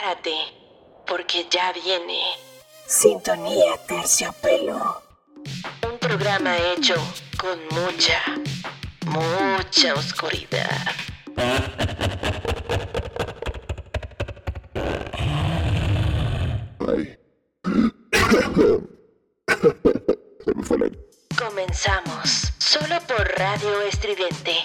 Prepárate, porque ya viene Sintonía Terciopelo. Un programa hecho con mucha, mucha oscuridad. Ay. Comenzamos solo por Radio Estridente.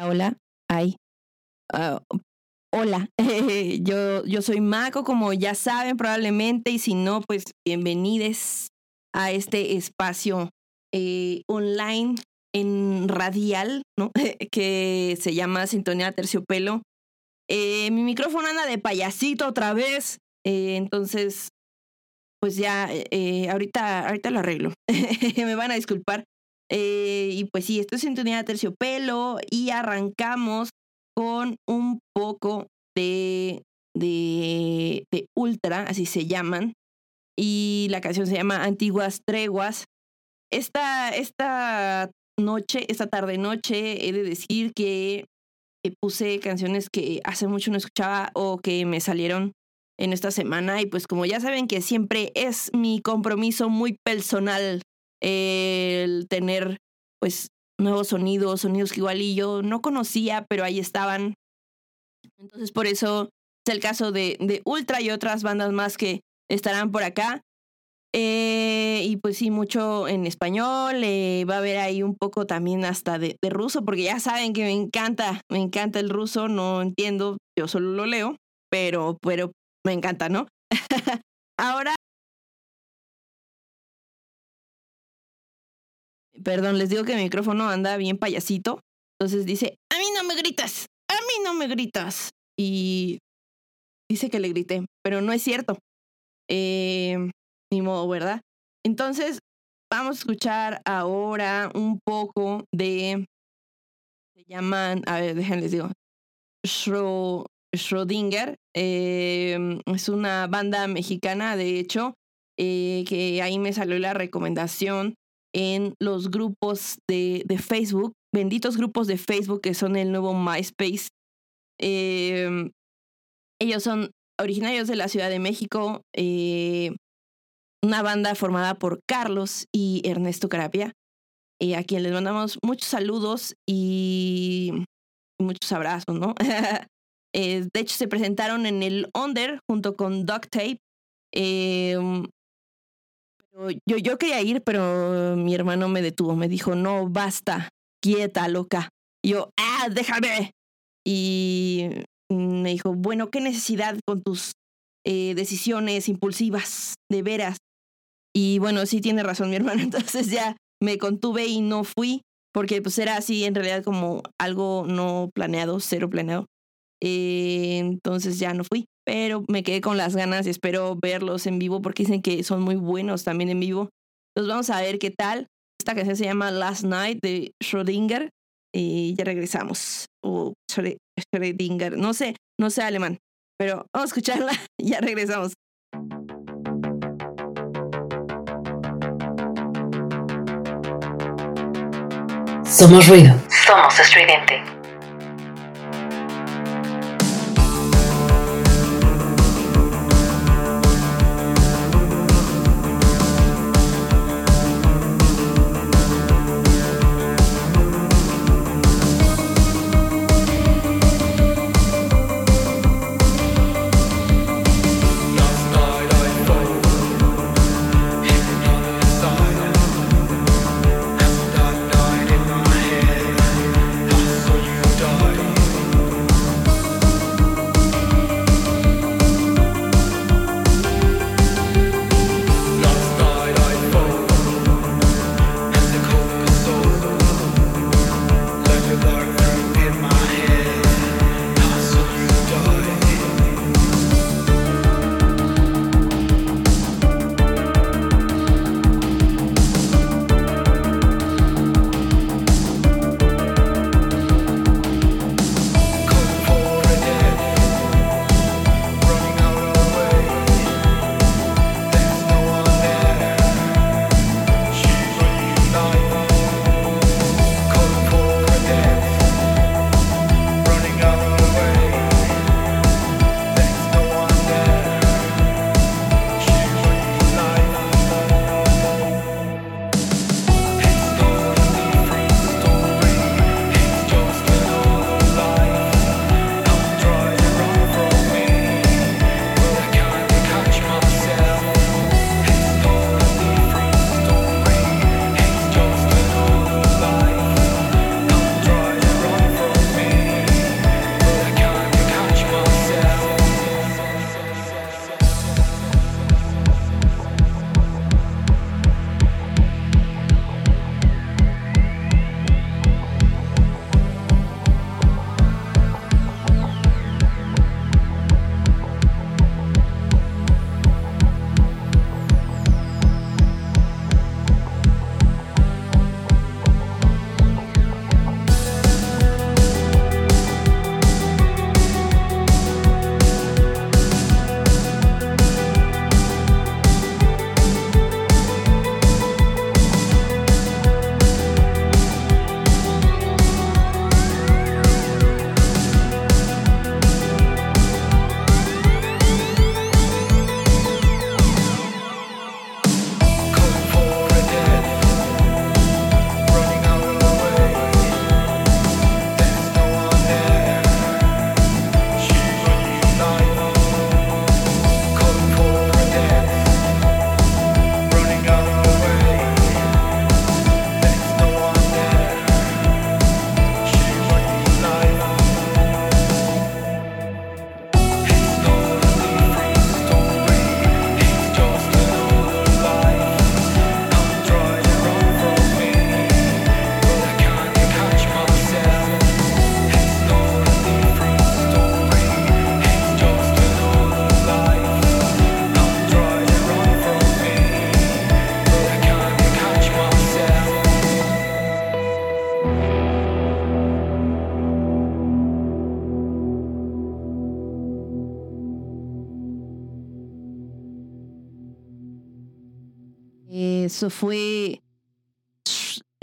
Hola, ay. Ah, hola, yo, yo soy Mako, como ya saben probablemente, y si no, pues bienvenidos a este espacio eh, online en radial, ¿no? que se llama Sintonía Terciopelo. Eh, mi micrófono anda de payasito otra vez, eh, entonces, pues ya, ahorita, ahorita lo arreglo. Me van a disculpar. Eh, y pues sí, esto es sintonía de terciopelo y arrancamos con un poco de, de, de Ultra, así se llaman. Y la canción se llama Antiguas Treguas. Esta, esta noche, esta tarde noche, he de decir que puse canciones que hace mucho no escuchaba o que me salieron en esta semana y pues como ya saben que siempre es mi compromiso muy personal el tener pues nuevos sonidos, sonidos que igual y yo no conocía, pero ahí estaban. Entonces por eso es el caso de, de Ultra y otras bandas más que estarán por acá. Eh, y pues sí, mucho en español, eh, va a haber ahí un poco también hasta de, de, ruso, porque ya saben que me encanta, me encanta el ruso, no entiendo, yo solo lo leo, pero, pero me encanta, ¿no? Ahora Perdón, les digo que mi micrófono anda bien payasito. Entonces dice, a mí no me gritas, a mí no me gritas. Y dice que le grité, pero no es cierto. Eh, ni modo, ¿verdad? Entonces, vamos a escuchar ahora un poco de... Se llaman, a ver, déjenles digo. Schrödinger. Eh, es una banda mexicana, de hecho, eh, que ahí me salió la recomendación en los grupos de, de, Facebook, benditos grupos de Facebook que son el nuevo MySpace. Eh, ellos son originarios de la Ciudad de México, eh, una banda formada por Carlos y Ernesto Carapia, eh, a quien les mandamos muchos saludos y muchos abrazos, ¿no? de hecho, se presentaron en el Under junto con Duct Tape. Yo, yo quería ir, pero mi hermano me detuvo, me dijo, no, basta, quieta, loca. Y yo, ah, déjame. Y me dijo, bueno, ¿qué necesidad con tus eh, decisiones impulsivas, de veras? Y bueno, sí tiene razón mi hermano, entonces ya me contuve y no fui, porque pues era así en realidad como algo no planeado, cero planeado. Eh, entonces ya no fui pero me quedé con las ganas y espero verlos en vivo porque dicen que son muy buenos también en vivo. Entonces vamos a ver qué tal. Esta canción se llama Last Night de Schrödinger y ya regresamos. O Schrödinger, no sé, no sé alemán, pero vamos a escucharla y ya regresamos. Somos ruido. Somos estridente. Eso fue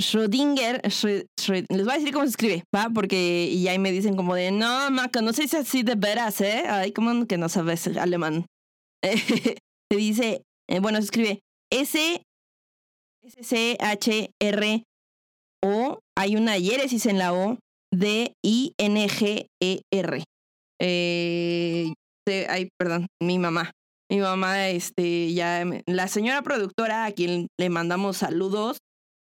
Schrödinger. les voy a decir cómo se escribe, ¿va? Porque y ahí me dicen como de, no, Maca, no sé si así de veras, ¿eh? Ay, como que no sabes alemán. se dice, eh, bueno, se escribe S, S, C, H, R, O. Hay una hieresis en la O. D, I, N, G, E, R. Eh, ay, perdón, mi mamá. Mi mamá, este, ya, la señora productora a quien le mandamos saludos,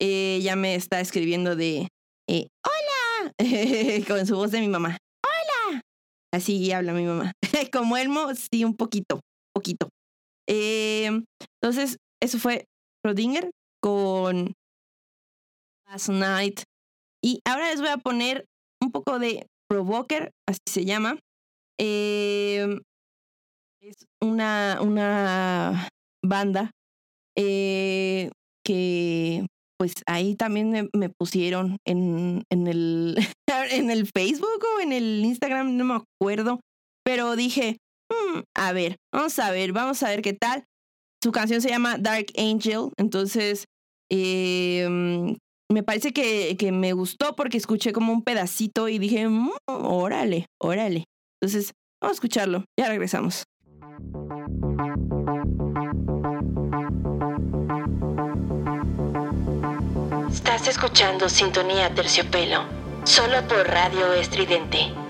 ya me está escribiendo de, eh, hola, con su voz de mi mamá, hola. Así habla mi mamá. Como Elmo, sí, un poquito, poquito. Eh, entonces, eso fue Rodinger con Last Night. Y ahora les voy a poner un poco de Provoker, así se llama. Eh, es una, una banda eh, que pues ahí también me, pusieron en, en, el, en el Facebook o en el Instagram, no me acuerdo, pero dije, mm, a ver, vamos a ver, vamos a ver qué tal. Su canción se llama Dark Angel, entonces em, me parece que, que, me gustó porque escuché como un pedacito y dije, mm, órale, órale. Entonces, vamos a escucharlo, ya regresamos. Estás escuchando Sintonía Terciopelo, solo por Radio Estridente.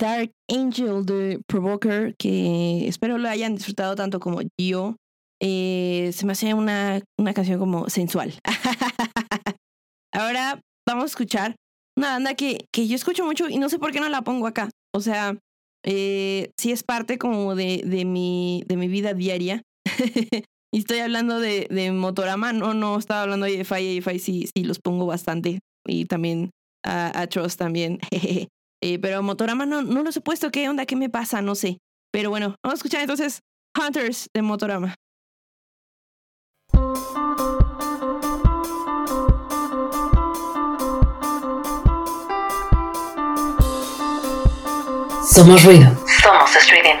Dark Angel de Provoker, que espero lo hayan disfrutado tanto como yo. Eh, se me hace una, una canción como sensual. Ahora vamos a escuchar una banda que, que yo escucho mucho y no sé por qué no la pongo acá. O sea, eh, sí es parte como de, de, mi, de mi vida diaria. y estoy hablando de, de Motorama, no, no estaba hablando de EFI, EFI sí, sí los pongo bastante. Y también a, a Trust también. eh, pero Motorama no, no los he puesto, ¿qué onda? ¿Qué me pasa? No sé. Pero bueno, vamos a escuchar entonces Hunters de Motorama. Somos ruido. Somos estridente.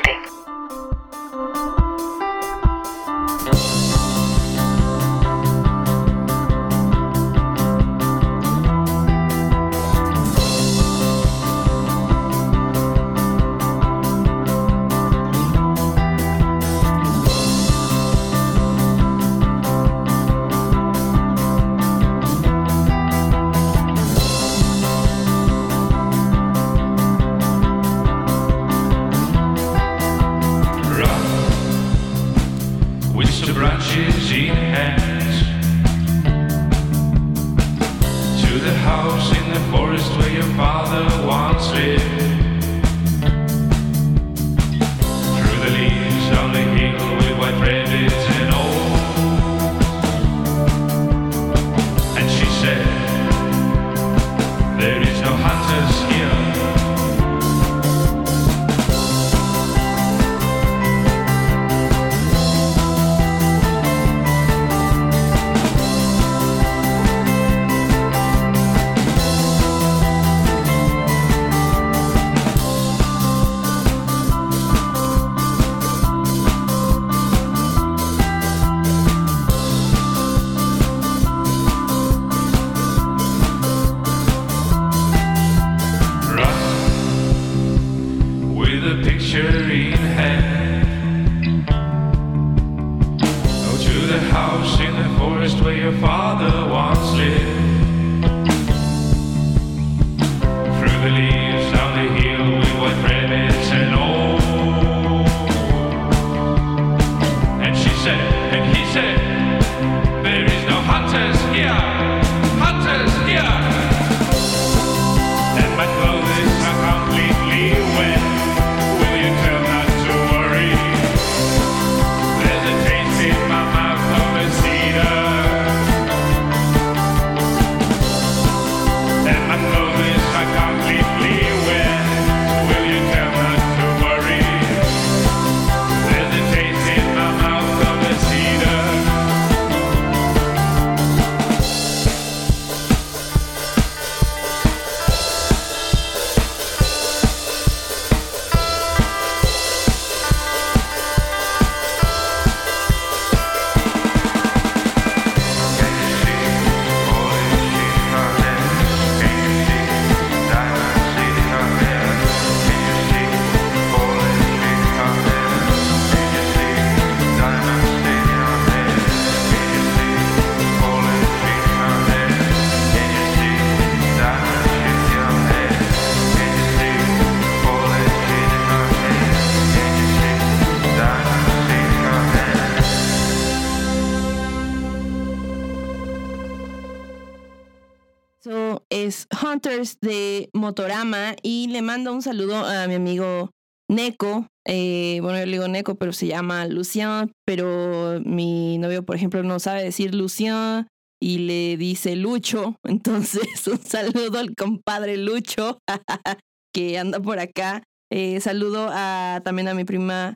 De Motorama y le mando un saludo a mi amigo Neko. Eh, bueno, yo le digo Neko, pero se llama Lucien, pero mi novio, por ejemplo, no sabe decir Lucien y le dice Lucho. Entonces, un saludo al compadre Lucho que anda por acá. Eh, saludo a, también a mi prima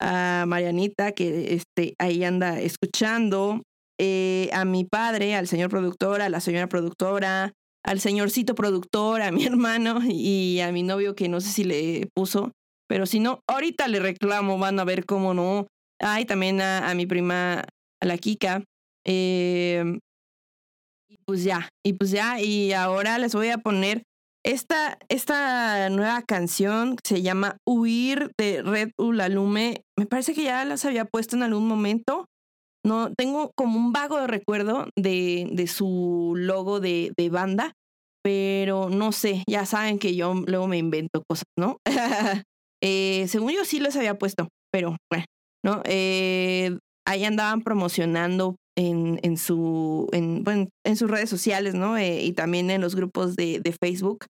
a Marianita, que este, ahí anda escuchando eh, a mi padre, al señor productor, a la señora productora, al señorcito productor, a mi hermano y a mi novio que no sé si le puso, pero si no, ahorita le reclamo, van a ver cómo no. Ay, también a, a mi prima, a la Kika. Eh, y pues ya, y pues ya, y ahora les voy a poner esta, esta nueva canción se llama Huir de Red Ulalume. Me parece que ya las había puesto en algún momento. No, tengo como un vago recuerdo de, de su logo de, de banda, pero no sé, ya saben que yo luego me invento cosas, ¿no? Eh, según yo sí les había puesto, pero bueno, ¿no? Eh, ahí andaban promocionando en, en, su, en, bueno, en sus redes sociales, ¿no? Eh, y también en los grupos de, de Facebook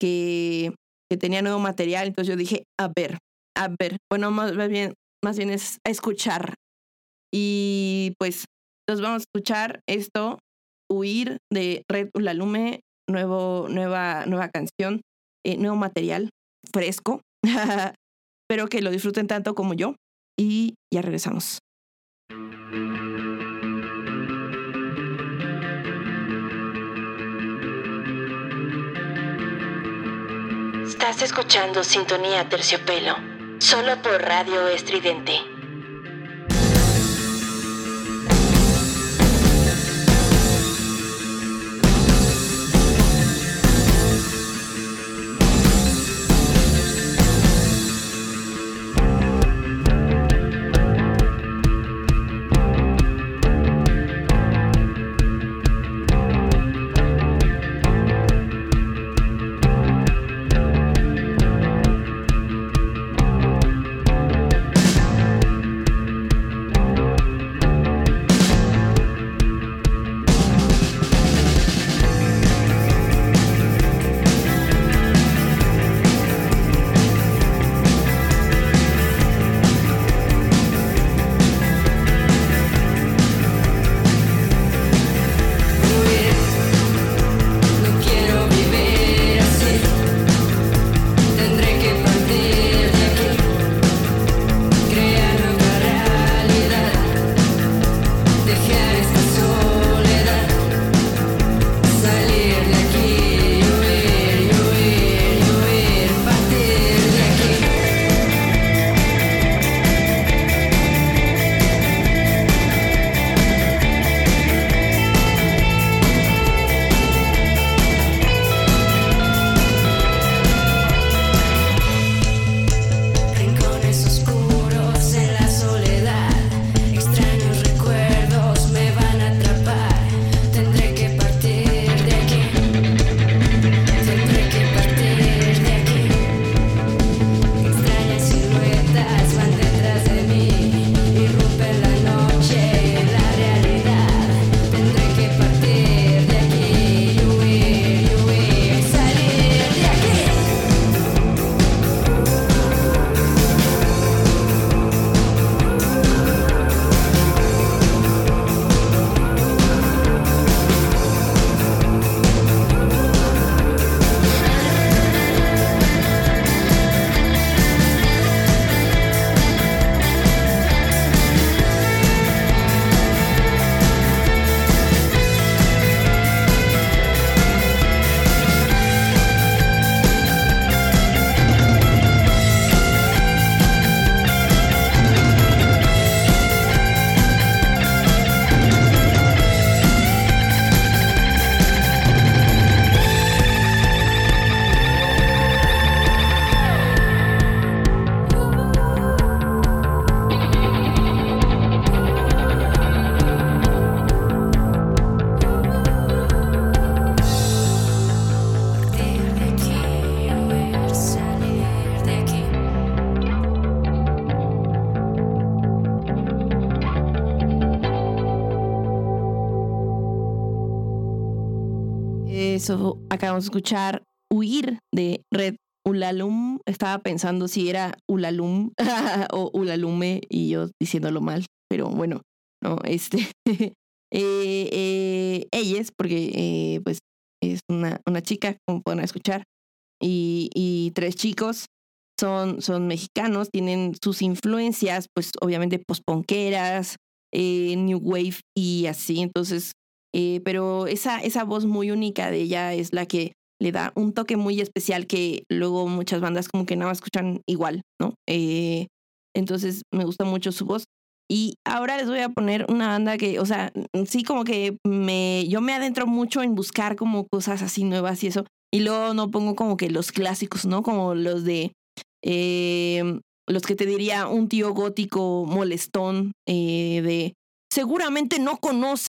que, que tenía nuevo material. Entonces yo dije, a ver, a ver, bueno, más bien, más bien es a escuchar. Y pues nos vamos a escuchar esto, Huir de Red Ulalume, nuevo, nueva, nueva canción, eh, nuevo material fresco. Espero que lo disfruten tanto como yo y ya regresamos. Estás escuchando Sintonía Terciopelo, solo por Radio Estridente. Eso acabamos de escuchar Huir de Red Ulalum. Estaba pensando si era Ulalum o Ulalume y yo diciéndolo mal, pero bueno, no, este. eh, eh, ella es porque eh, pues es una, una chica, como pueden escuchar, y, y tres chicos. Son, son mexicanos, tienen sus influencias, pues obviamente posponqueras, eh, New Wave y así. Entonces, eh, pero esa, esa voz muy única de ella es la que le da un toque muy especial que luego muchas bandas como que nada más escuchan igual, ¿no? Eh, entonces me gusta mucho su voz. Y ahora les voy a poner una banda que, o sea, sí como que me, yo me adentro mucho en buscar como cosas así nuevas y eso. Y luego no pongo como que los clásicos, ¿no? Como los de, eh, los que te diría un tío gótico molestón eh, de, seguramente no conoce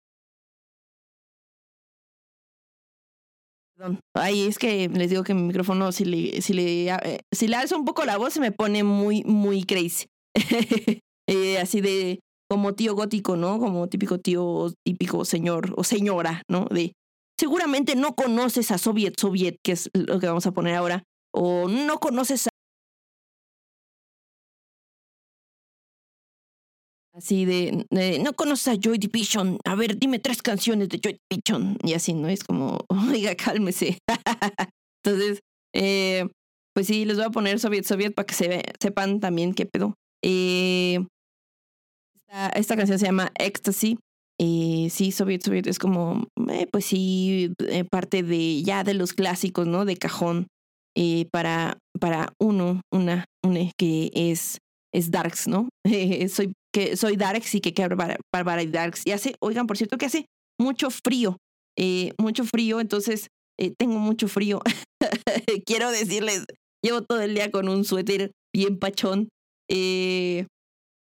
Perdón. Ay, es que les digo que mi micrófono, si le, si le, eh, si le alzo un poco la voz, se me pone muy, muy crazy. Eh, así de como tío gótico, ¿no? Como típico tío, típico señor o señora, ¿no? De seguramente no conoces a Soviet Soviet, que es lo que vamos a poner ahora, o no conoces Así de, no conoces a Joy Division. A ver, dime tres canciones de Joy Division. Y así, ¿no? Es como, oiga, cálmese. Entonces, eh, pues sí, les voy a poner Soviet Soviet para que se ve- sepan también qué pedo. Eh, esta, canción se llama Ecstasy. Eh, sí, Soviet Soviet es como, eh, pues sí, parte de ya de los clásicos, ¿no? De cajón. para, para uno, una, una que es, es Darks, ¿no? soy, que soy Darks y que quiero Bárbara y Darks. Y hace, oigan, por cierto, que hace mucho frío, eh, mucho frío, entonces eh, tengo mucho frío. quiero decirles, llevo todo el día con un suéter bien pachón. Eh,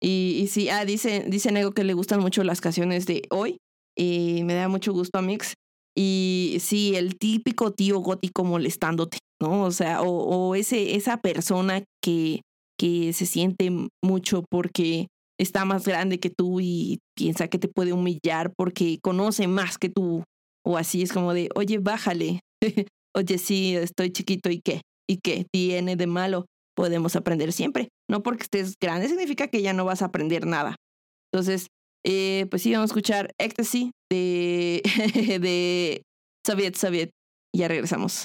y, sí, ah, dice, dice Nego que le gustan mucho las canciones de hoy. Me da mucho gusto, Mix. Y sí, el típico tío gótico molestándote, ¿no? O sea, o, o ese, esa persona que, que se siente mucho porque está más grande que tú y piensa que te puede humillar porque conoce más que tú. O así es como de, oye, bájale. oye, sí, estoy chiquito y qué. ¿Y qué tiene de malo? Podemos aprender siempre. No porque estés grande significa que ya no vas a aprender nada. Entonces, eh, pues sí, vamos a escuchar Ecstasy de, de Soviet Soviet. Ya regresamos.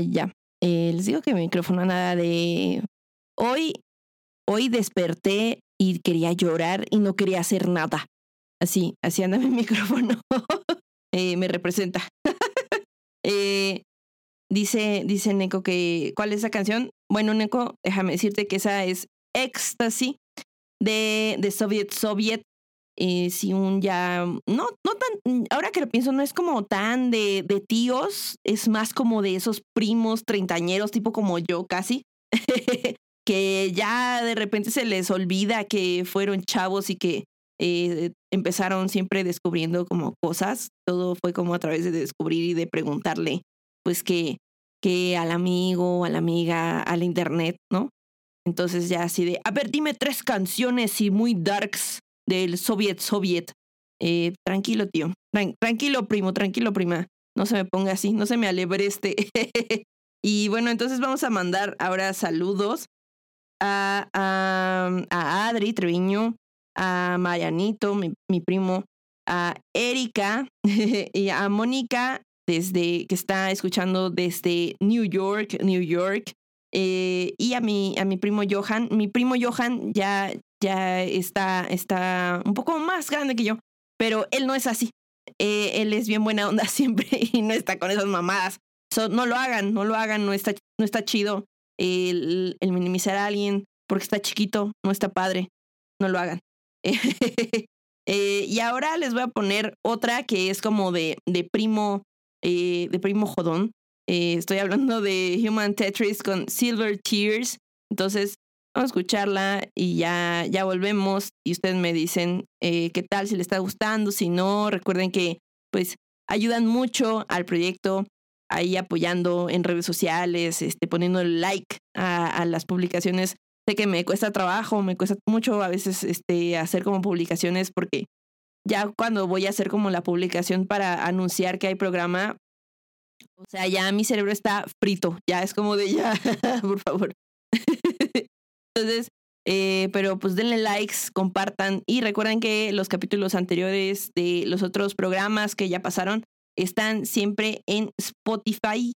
Ya. Eh, les digo que mi micrófono nada de... Hoy, hoy desperté y quería llorar y no quería hacer nada. Así, así anda mi micrófono. Eh, me representa. Eh, dice, dice Neko que, ¿cuál es esa canción? Bueno, Neko, déjame decirte que esa es Ecstasy de, de Soviet Soviet. Eh, si un ya, no, no tan, ahora que lo pienso, no es como tan de, de tíos, es más como de esos primos treintañeros, tipo como yo casi, que ya de repente se les olvida que fueron chavos y que eh, empezaron siempre descubriendo como cosas. Todo fue como a través de descubrir y de preguntarle, pues que, que al amigo, a la amiga, al internet, ¿no? Entonces ya así de, a ver, dime tres canciones y muy darks del Soviet Soviet. Eh, tranquilo, tío. Tran- tranquilo, primo, tranquilo, prima. No se me ponga así, no se me alebreste. y bueno, entonces vamos a mandar ahora saludos a, a, a Adri Treviño, a Marianito, mi, mi primo, a Erika y a Mónica, desde, que está escuchando desde New York, New York. eh, y a mi, a mi primo Johan. Mi primo Johan ya, ya está, está un poco más grande que yo, pero él no es así. Eh, él es bien buena onda siempre y no está con esas mamadas. So, no lo hagan, no lo hagan, no está, no está chido el, minimizar a alguien porque está chiquito, no está padre, no lo hagan. Eh, y ahora les voy a poner otra que es como de, de primo, eh, de primo jodón. Estoy hablando de Human Tetris con Silver Tears. Entonces, vamos a escucharla y ya, ya volvemos. Y ustedes me dicen eh, qué tal, si les está gustando, si no. Recuerden que, pues, ayudan mucho al proyecto, ahí apoyando en redes sociales, este, poniendo like a, a las publicaciones. Sé que me cuesta trabajo, me cuesta mucho a veces este, hacer como publicaciones porque ya cuando voy a hacer como la publicación para anunciar que hay programa, o sea, ya mi cerebro está frito, ya es como de ya, por favor. Entonces, eh, pero pues denle likes, compartan y recuerden que los capítulos anteriores de los otros programas que ya pasaron están siempre en Spotify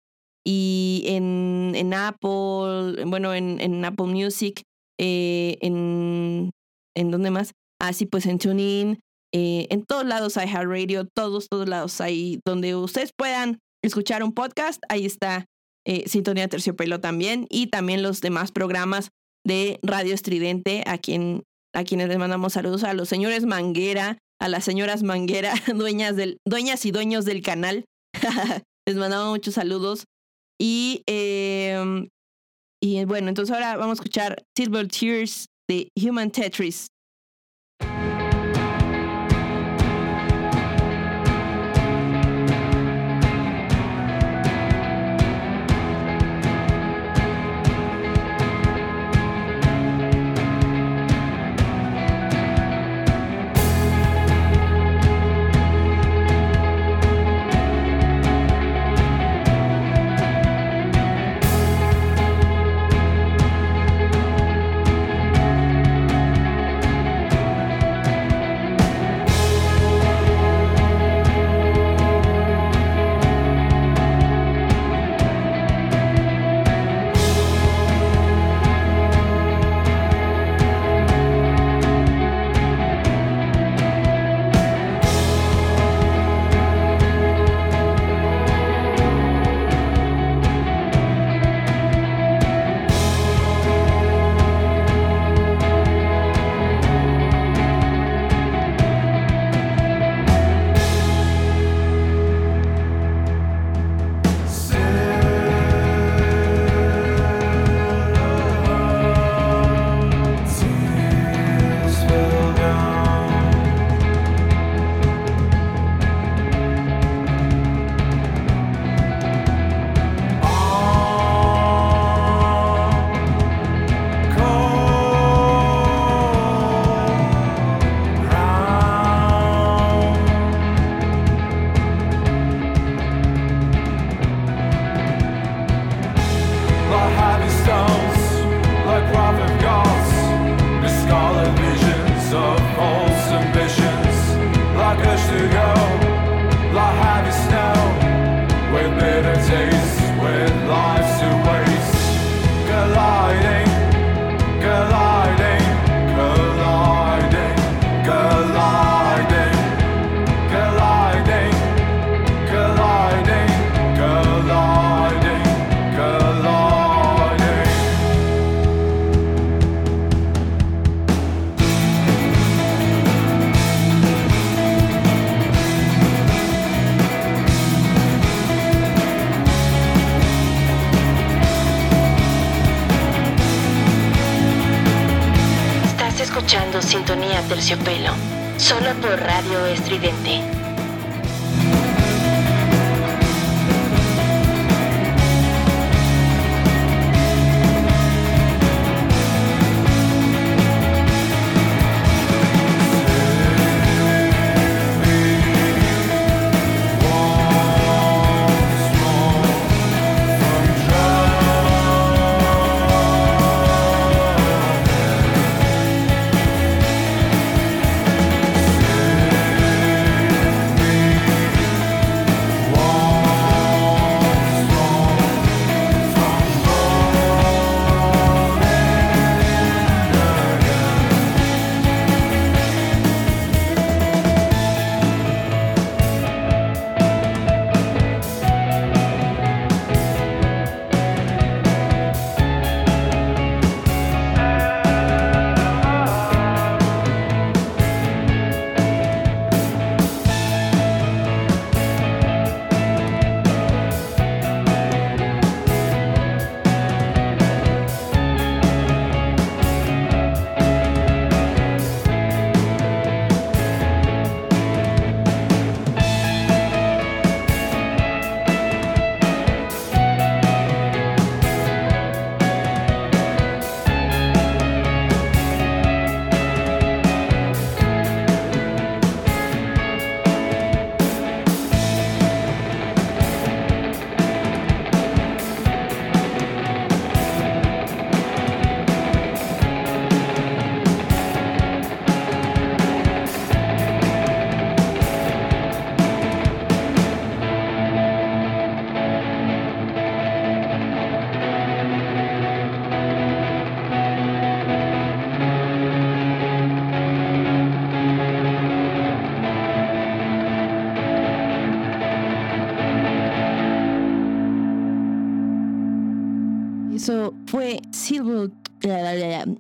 y en, en Apple, bueno, en, en Apple Music, eh, en, ¿en dónde más? Así pues en TuneIn, eh, en todos lados hay Radio, todos, todos lados hay donde ustedes puedan escuchar un podcast, ahí está eh, Sintonía Terciopelo también y también los demás programas de Radio Estridente, a, quien, a quienes les mandamos saludos, a los señores Manguera, a las señoras Manguera, dueñas, del, dueñas y dueños del canal. les mandamos muchos saludos. Y, eh, y bueno, entonces ahora vamos a escuchar Silver Tears de Human Tetris.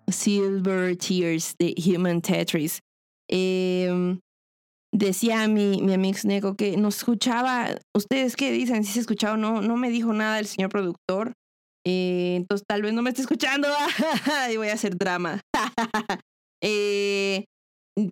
Silver Tears de Human Tetris. Eh, decía mi, mi amigo Neko que nos escuchaba. ¿Ustedes qué dicen? Si se escuchaba o no, no me dijo nada el señor productor. Eh, entonces tal vez no me esté escuchando y voy a hacer drama. Eh,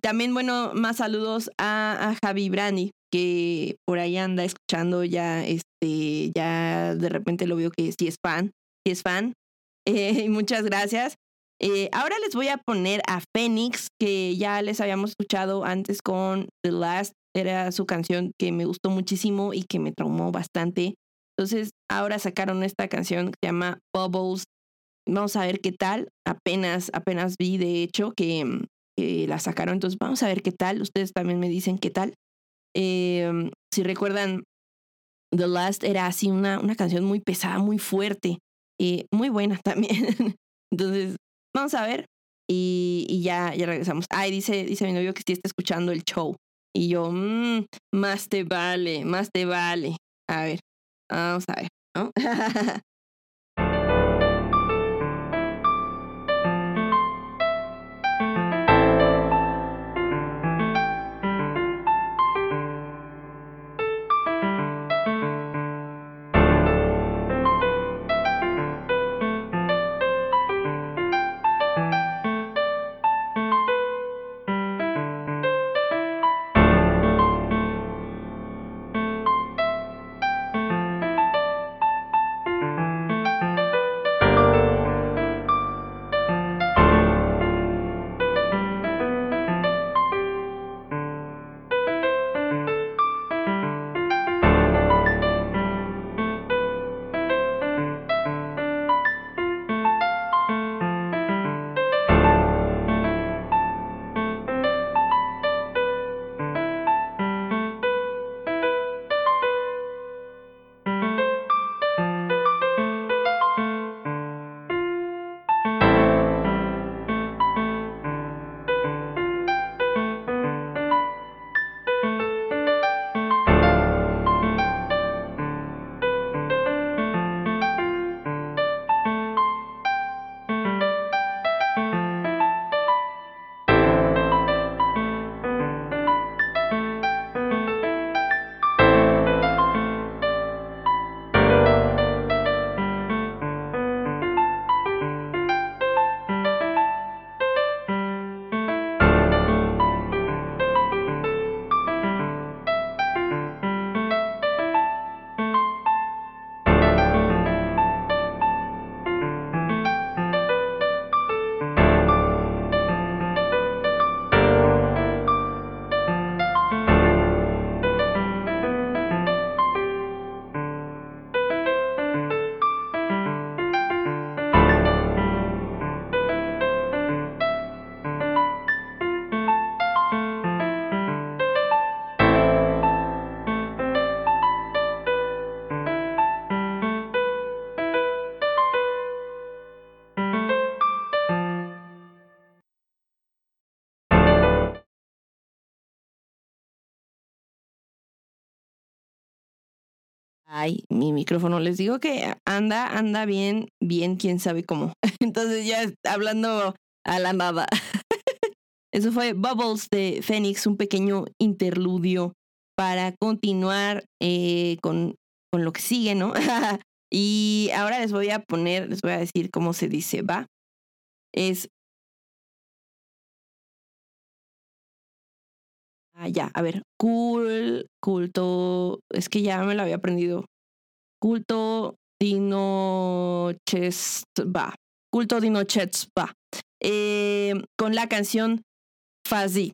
también, bueno, más saludos a, Javi Brandi, que por ahí anda escuchando ya, este, ya de repente lo veo que sí es fan, sí es fan. Eh, muchas gracias. Eh, ahora les voy a poner a Phoenix, que ya les habíamos escuchado antes con The Last, era su canción que me gustó muchísimo y que me traumó bastante. Entonces, ahora sacaron esta canción que se llama Bubbles. Vamos a ver qué tal. Apenas, apenas vi, de hecho, que, que la sacaron. Entonces, vamos a ver qué tal. Ustedes también me dicen qué tal. Eh, si recuerdan, The Last era así una, una canción muy pesada, muy fuerte, y muy buena también. Entonces, vamos a ver. Y, y ya, ya regresamos. Ay, dice, dice mi novio que sí está escuchando el show. Y yo, mmm, más te vale, más te vale. A ver, vamos a ver, ¿no? Ay, mi micrófono, les digo que anda, anda bien, bien, quién sabe cómo. Entonces ya hablando a la nada. Eso fue Bubbles de Phoenix, un pequeño interludio para continuar eh, con, con lo que sigue, ¿no? y ahora les voy a poner, les voy a decir cómo se dice, ¿va? Es... Ah, ya, a ver, cool, culto, es que ya me lo había aprendido. Culto Dinochesba. Culto Dinochesba. Eh, con la canción Fazi.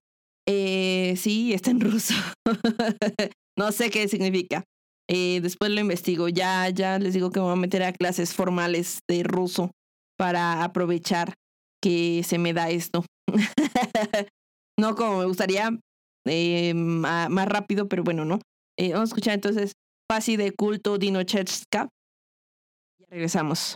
Eh, sí, está en ruso. no sé qué significa. Eh, después lo investigo. Ya, ya les digo que me voy a meter a clases formales de ruso para aprovechar que se me da esto. no como me gustaría, eh, más rápido, pero bueno, ¿no? Eh, vamos a escuchar entonces Fazi de culto Dinochevska. Ya regresamos.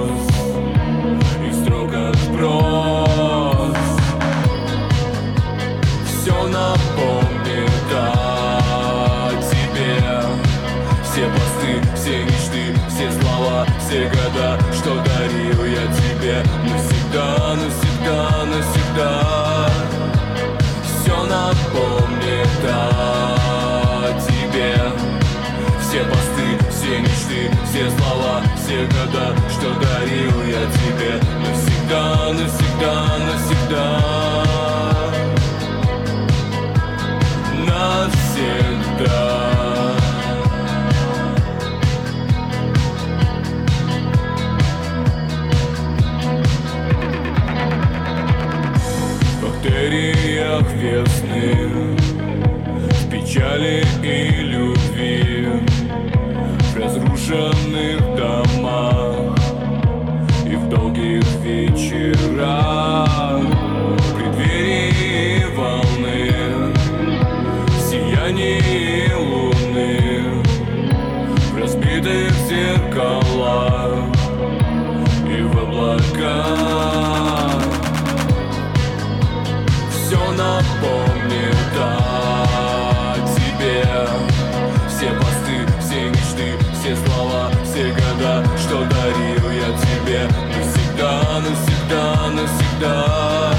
навсегда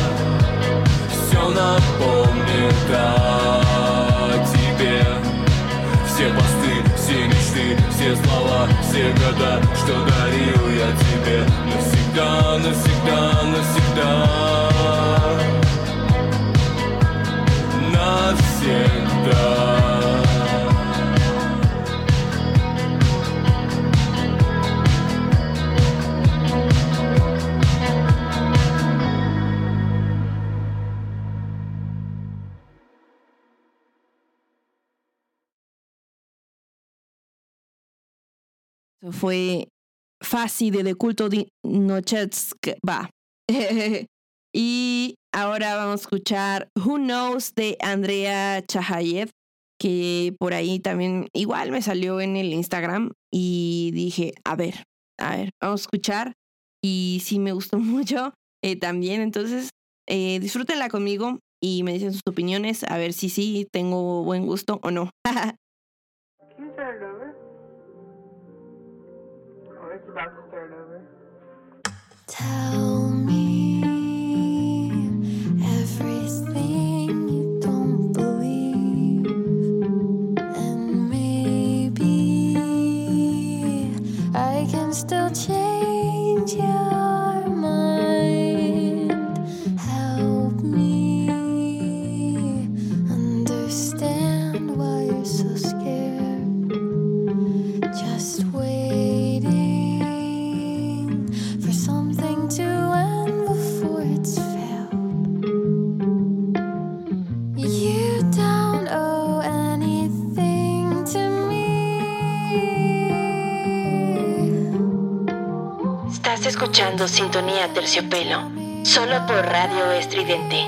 Все напомнит о тебе. Все посты, все мечты, все слова, все года Что дарил я тебе. Навсегда, навсегда fue Fasi de Culto Dinochevska. Va. y ahora vamos a escuchar Who Knows de Andrea Chahayev, que por ahí también igual me salió en el Instagram y dije, a ver, a ver, vamos a escuchar. Y sí me gustó mucho eh, también, entonces eh, disfrútenla conmigo y me dicen sus opiniones, a ver si sí tengo buen gusto o no. about to start over. Tell me everything you don't believe, and maybe I can still change. Escuchando Sintonía Terciopelo, solo por Radio Estridente.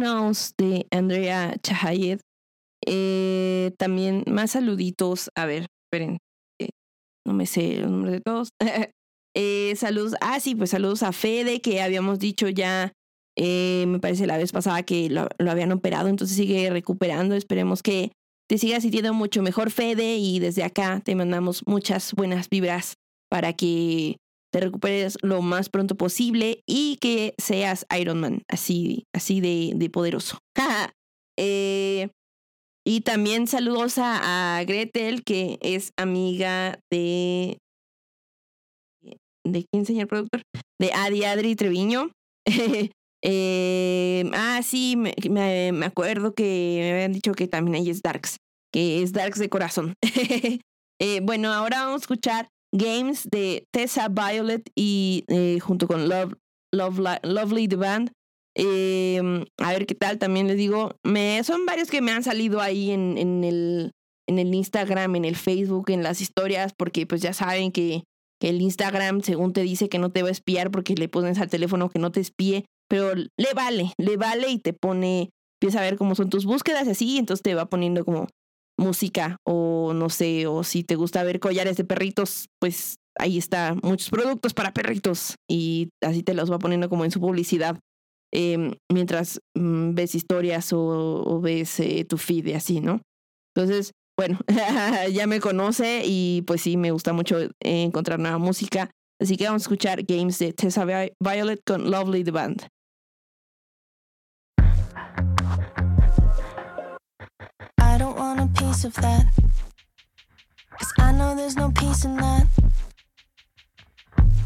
De Andrea Chahayed. Eh, también más saluditos. A ver, esperen. eh, no me sé el nombre de todos. Eh, saludos. Ah, sí, pues saludos a Fede, que habíamos dicho ya. me parece la vez pasada que lo, lo habían operado, entonces sigue recuperando. Esperemos que te sigas sintiendo mucho mejor, Fede. Y desde acá te mandamos muchas buenas vibras para que te recuperes lo más pronto posible y que seas Iron Man, así, así de, de poderoso. Eh, y también saludos a, Gretel, que es amiga de. ¿De quién, señor productor? De Adi Adri Treviño. Eh, ah, sí, me, me- acuerdo que me habían dicho que también ella es Darks, que es Darks de corazón. Eh, bueno, ahora vamos a escuchar Games de Tessa Violet y eh, junto con Love, Love, Lovely the Band. Eh, a ver qué tal, también les digo, me, son varios que me han salido ahí en, en, el, en el Instagram, en el Facebook, en las historias, porque pues ya saben que, que el Instagram según te dice que no te va a espiar porque le pones al teléfono que no te espíe, pero le vale, le vale y te pone, empieza a ver cómo son tus búsquedas y así, entonces te va poniendo como música o no sé, o si te gusta ver collares de perritos, pues ahí está muchos productos para perritos y así te los va poniendo como en su publicidad em, mientras mm, ves historias o, ves eh, tu feed y así, ¿no? Entonces, bueno, ya me conoce y pues sí, me gusta mucho eh, encontrar nueva música. Así que vamos a escuchar Games de Tessa Vi- Violet con Lovely the Band. Want a piece of that. Cause I know there's no peace in that.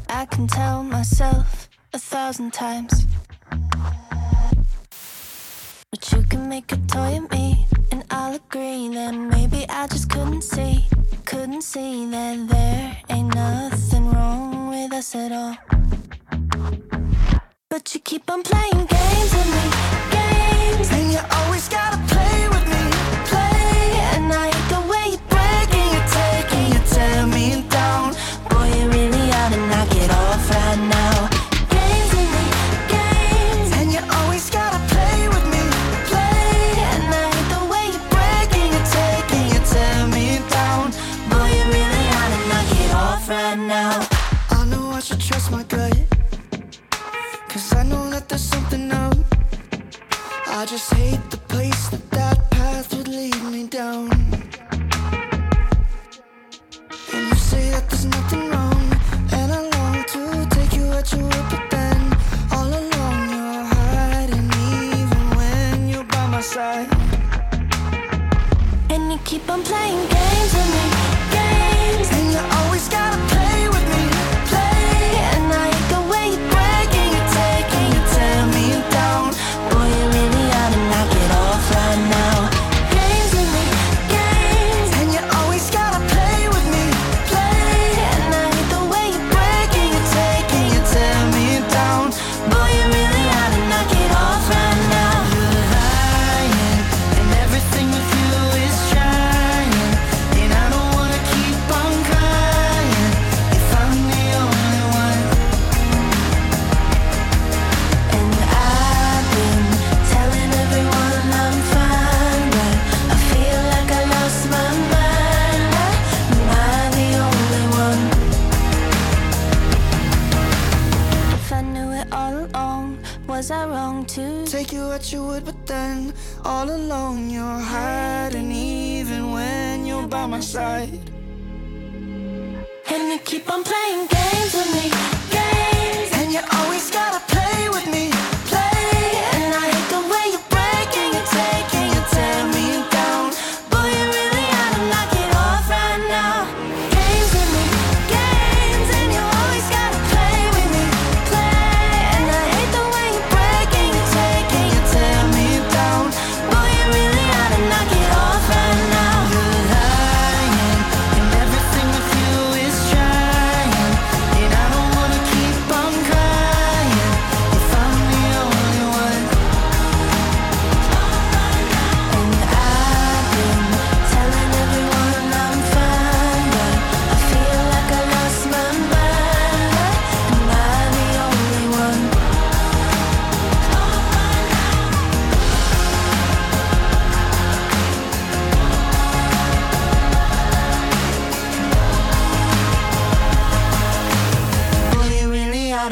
I can tell myself a thousand times. But you can make a toy of me, and I'll agree that maybe I just couldn't see, couldn't see that there ain't nothing wrong with us at all. But you keep on playing games with me, games, and you always gotta play with me,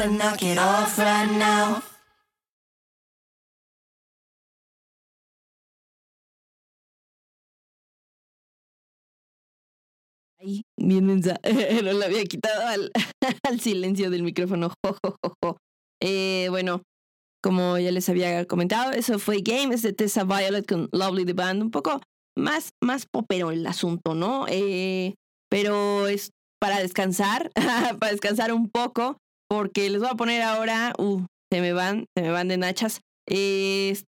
to knock it off right now. Bien. No le había quitado al, al silencio del micrófono. Jo, jo, jo. Eh, bueno, como ya les había comentado, eso fue Games de Tessa Violet con Lovely the Band. Un poco más, más popero el asunto, ¿no? Eh, pero es para descansar, para descansar un poco, porque les voy a poner ahora, uh, se me van, se me van de nachas, es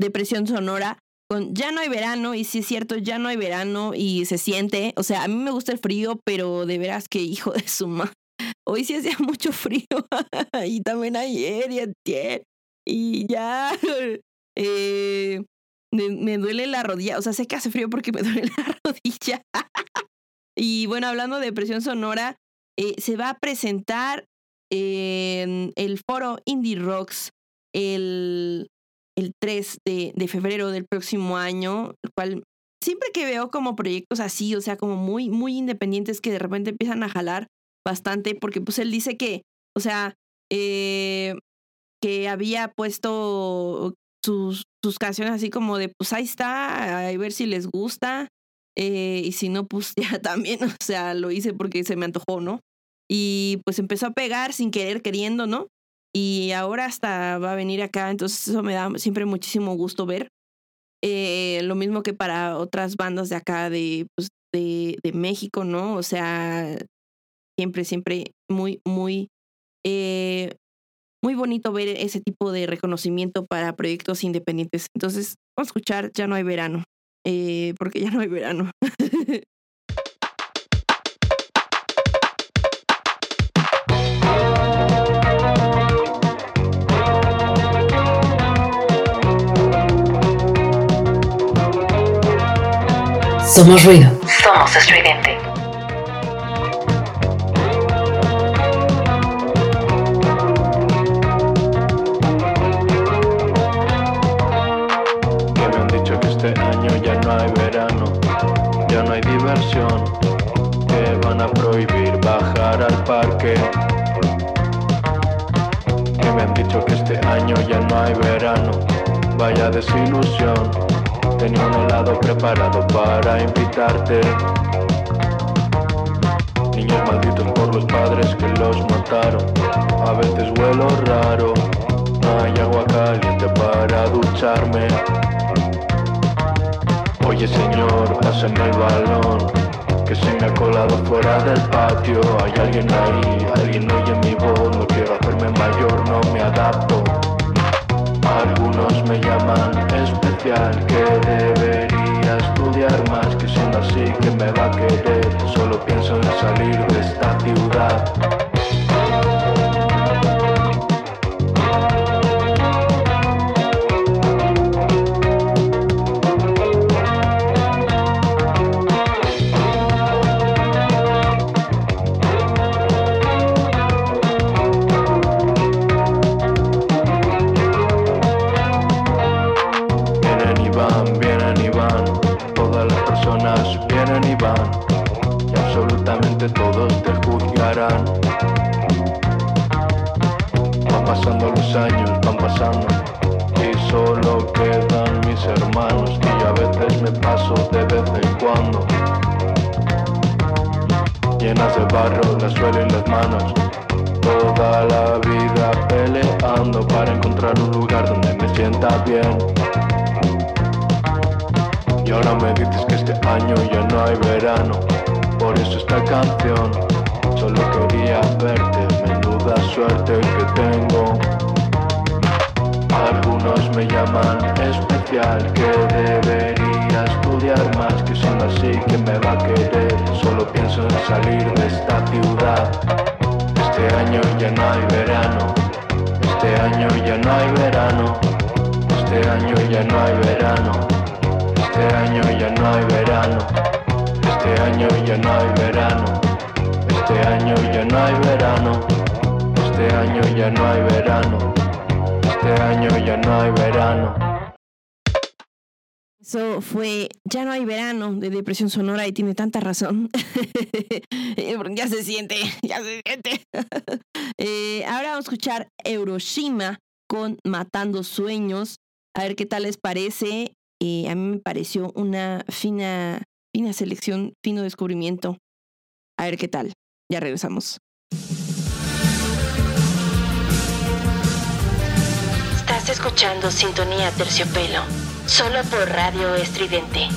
Depresión Sonora con Ya no hay verano, y sí es cierto, ya no hay verano y se siente, o sea, a mí me gusta el frío, pero de veras que hijo de su madre. Hoy sí hacía mucho frío y también ayer y antier y ya eh, me, me duele la rodilla, o sea, sé que hace frío porque me duele la rodilla. y bueno, hablando de depresión sonora, eh, se va a presentar en el foro Indie Rocks el, el 3 de, de febrero del próximo año, el cual siempre que veo como proyectos así, o sea, como muy, muy independientes que de repente empiezan a jalar bastante, porque pues él dice que, o sea, eh, que había puesto sus, sus canciones así como de, pues ahí está, a ver si les gusta, eh, y si no, pues ya también, o sea, lo hice porque se me antojó, ¿no? Y pues empezó a pegar sin querer, queriendo, ¿no? Y ahora hasta va a venir acá, entonces eso me da siempre muchísimo gusto ver. Eh, lo mismo que para otras bandas de acá de, pues, de, de México, ¿no? O sea, siempre, siempre muy, muy, eh, muy bonito ver ese tipo de reconocimiento para proyectos independientes. Entonces, vamos a escuchar Ya no hay verano, eh, porque ya no hay verano. Somos ruido. Somos estridente. que me han dicho que este año ya no hay verano, ya no hay diversión, que van a prohibir bajar al parque. Que me han dicho que este año ya no hay verano, vaya desilusión. Tenía un helado preparado para invitarte. Niños malditos por los padres que los mataron. A veces huelo raro. No hay agua caliente para ducharme. Oye señor, pásame el balón Que se me ha colado fuera del patio Hay alguien ahí, alguien oye mi voz No quiero hacerme mayor, no me adapto Algunos me llaman especial Que debería estudiar más Que siendo así que me va a querer. Solo pienso en salir de esta ciudad todos te juzgarán. Van pasando los años, van pasando, y solo quedan mis hermanos, y a veces me paso de vez en cuando. Llenas de barro las suelo y las manos, toda la vida peleando para encontrar un lugar donde me sienta bien. Y ahora me dices que este año ya no hay verano Por eso esta canción Solo quería verte. Menuda suerte que tengo. Algunos me llaman especial Que debería estudiar más Que siendo así que me va a querer. Solo pienso en salir de esta ciudad. Este año ya no hay verano. Este año ya no hay verano. Este año ya no hay verano. Este año ya no hay verano. Este año ya no hay verano. Este año ya no hay verano. Este año ya no hay verano. Este año ya no hay verano. Eso fue Ya no hay verano de Depresión Sonora y tiene tanta razón. ya se siente, ya se siente. Eh, ahora vamos a escuchar Euroshima con Matando Sueños. A ver qué tal les parece. Eh, a mí me pareció una fina, fina selección, fino descubrimiento. A ver qué tal. Ya regresamos. Estás escuchando Sintonía Terciopelo. Solo por Radio Estridente.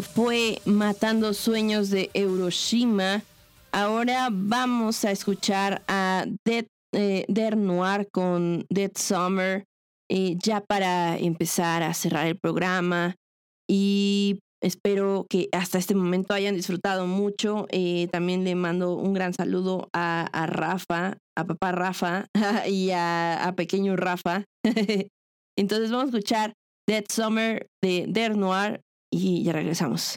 Fue Matando Sueños de Euroshima. Ahora vamos a escuchar a Dead, eh, Der Noir con Dead Summer, ya para empezar a cerrar el programa. Y espero que hasta este momento hayan disfrutado mucho. Eh, también le mando un gran saludo a, Rafa, a papá Rafa y a, a pequeño Rafa. Entonces vamos a escuchar Dead Summer de Der Noir y ya regresamos.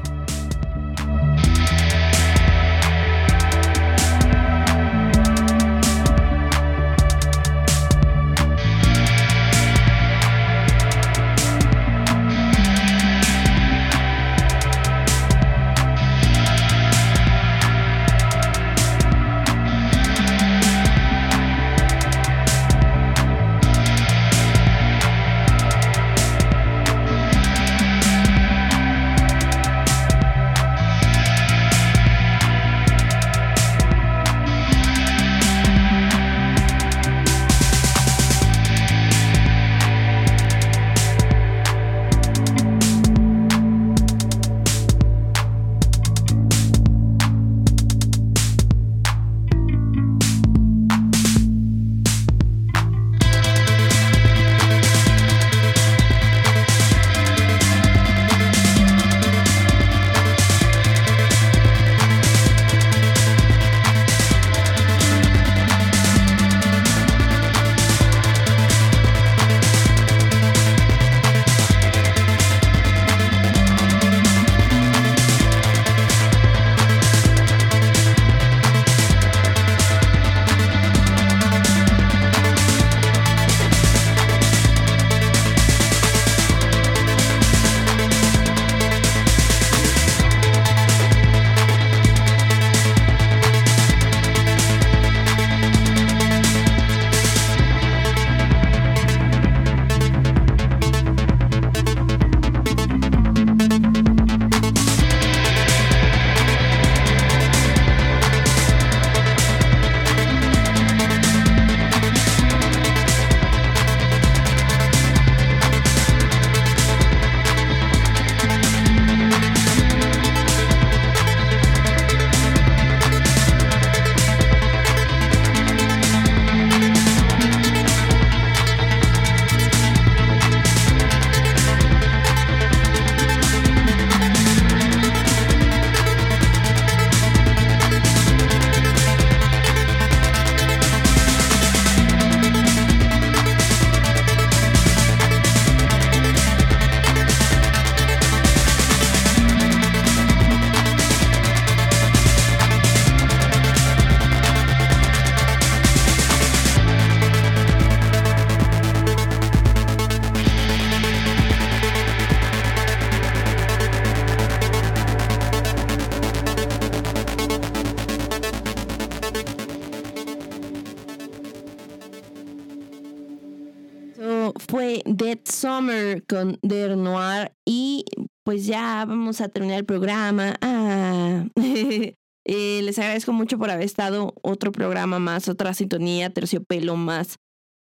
Summer con Der Noir y pues ya vamos a terminar el programa. Ah. Eh, les agradezco mucho por haber estado otro programa más, otra sintonía, terciopelo más.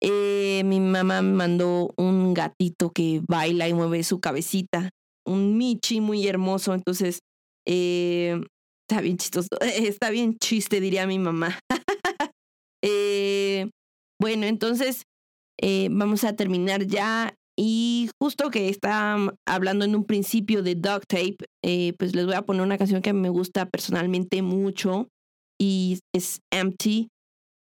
Eh, mi mamá me mandó un gatito que baila y mueve su cabecita, un Michi muy hermoso, entonces eh, está bien chistoso, está bien chiste, diría mi mamá. Bueno, entonces vamos a terminar ya. Y justo que está hablando en un principio de Dog Tape, eh, pues les voy a poner una canción que me gusta personalmente mucho y es Empty.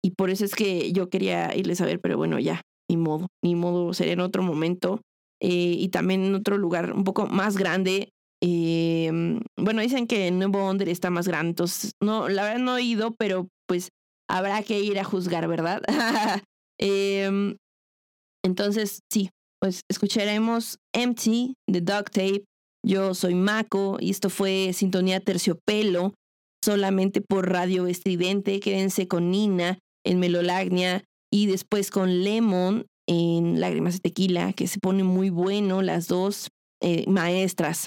Y por eso es que yo quería irles a ver, pero bueno, ya, ni modo, ni modo, sería en otro momento. Eh, y también en otro lugar un poco más grande. Eh, bueno, dicen que el Nuevo Onder está más grande, entonces, no, la verdad no he ido, pero pues habrá que ir a juzgar, ¿verdad? Em, entonces, sí, pues escucharemos Empty de Dog Tape. Yo soy Mako y esto fue Sintonía Terciopelo, solamente por Radio Estridente. Quédense con Nina en Melolagnia y después con Lemon en Lágrimas de Tequila, que se pone muy bueno, las dos eh, maestras.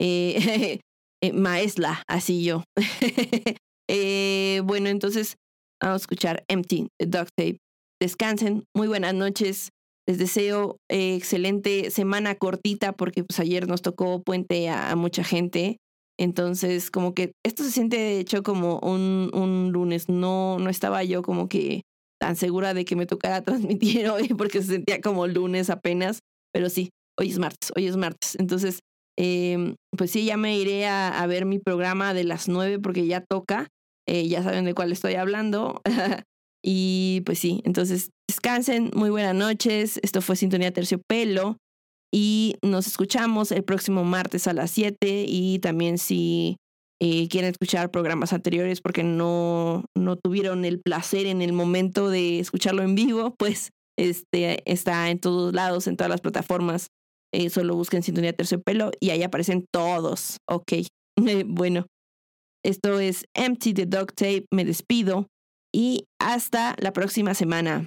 Eh, eh, maesla, así yo. Eh, bueno, entonces vamos a escuchar Empty de Dog Tape. Descansen, muy buenas noches. Les deseo eh, excelente semana cortita porque pues ayer nos tocó puente a, a mucha gente. Entonces, como que esto se siente de hecho como un, un lunes. No, no estaba yo como que tan segura de que me tocara transmitir hoy porque se sentía como lunes apenas. Pero sí, hoy es martes, hoy es martes. Entonces, eh, pues sí, ya me iré a, a, ver mi programa de las nueve porque ya toca. Eh, ya saben de cuál estoy hablando. y pues sí, entonces descansen, muy buenas noches. Esto fue Sintonía Terciopelo. Y nos escuchamos el próximo martes a las 7 y también si eh, quieren escuchar programas anteriores porque no, no tuvieron el placer en el momento de escucharlo en vivo, pues este, está en todos lados, en todas las plataformas. Eh, solo busquen Sintonía Terciopelo y ahí aparecen todos. Ok, bueno, esto es Empty the Dog Tape. Me despido y hasta la próxima semana.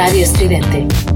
Radio Estridente.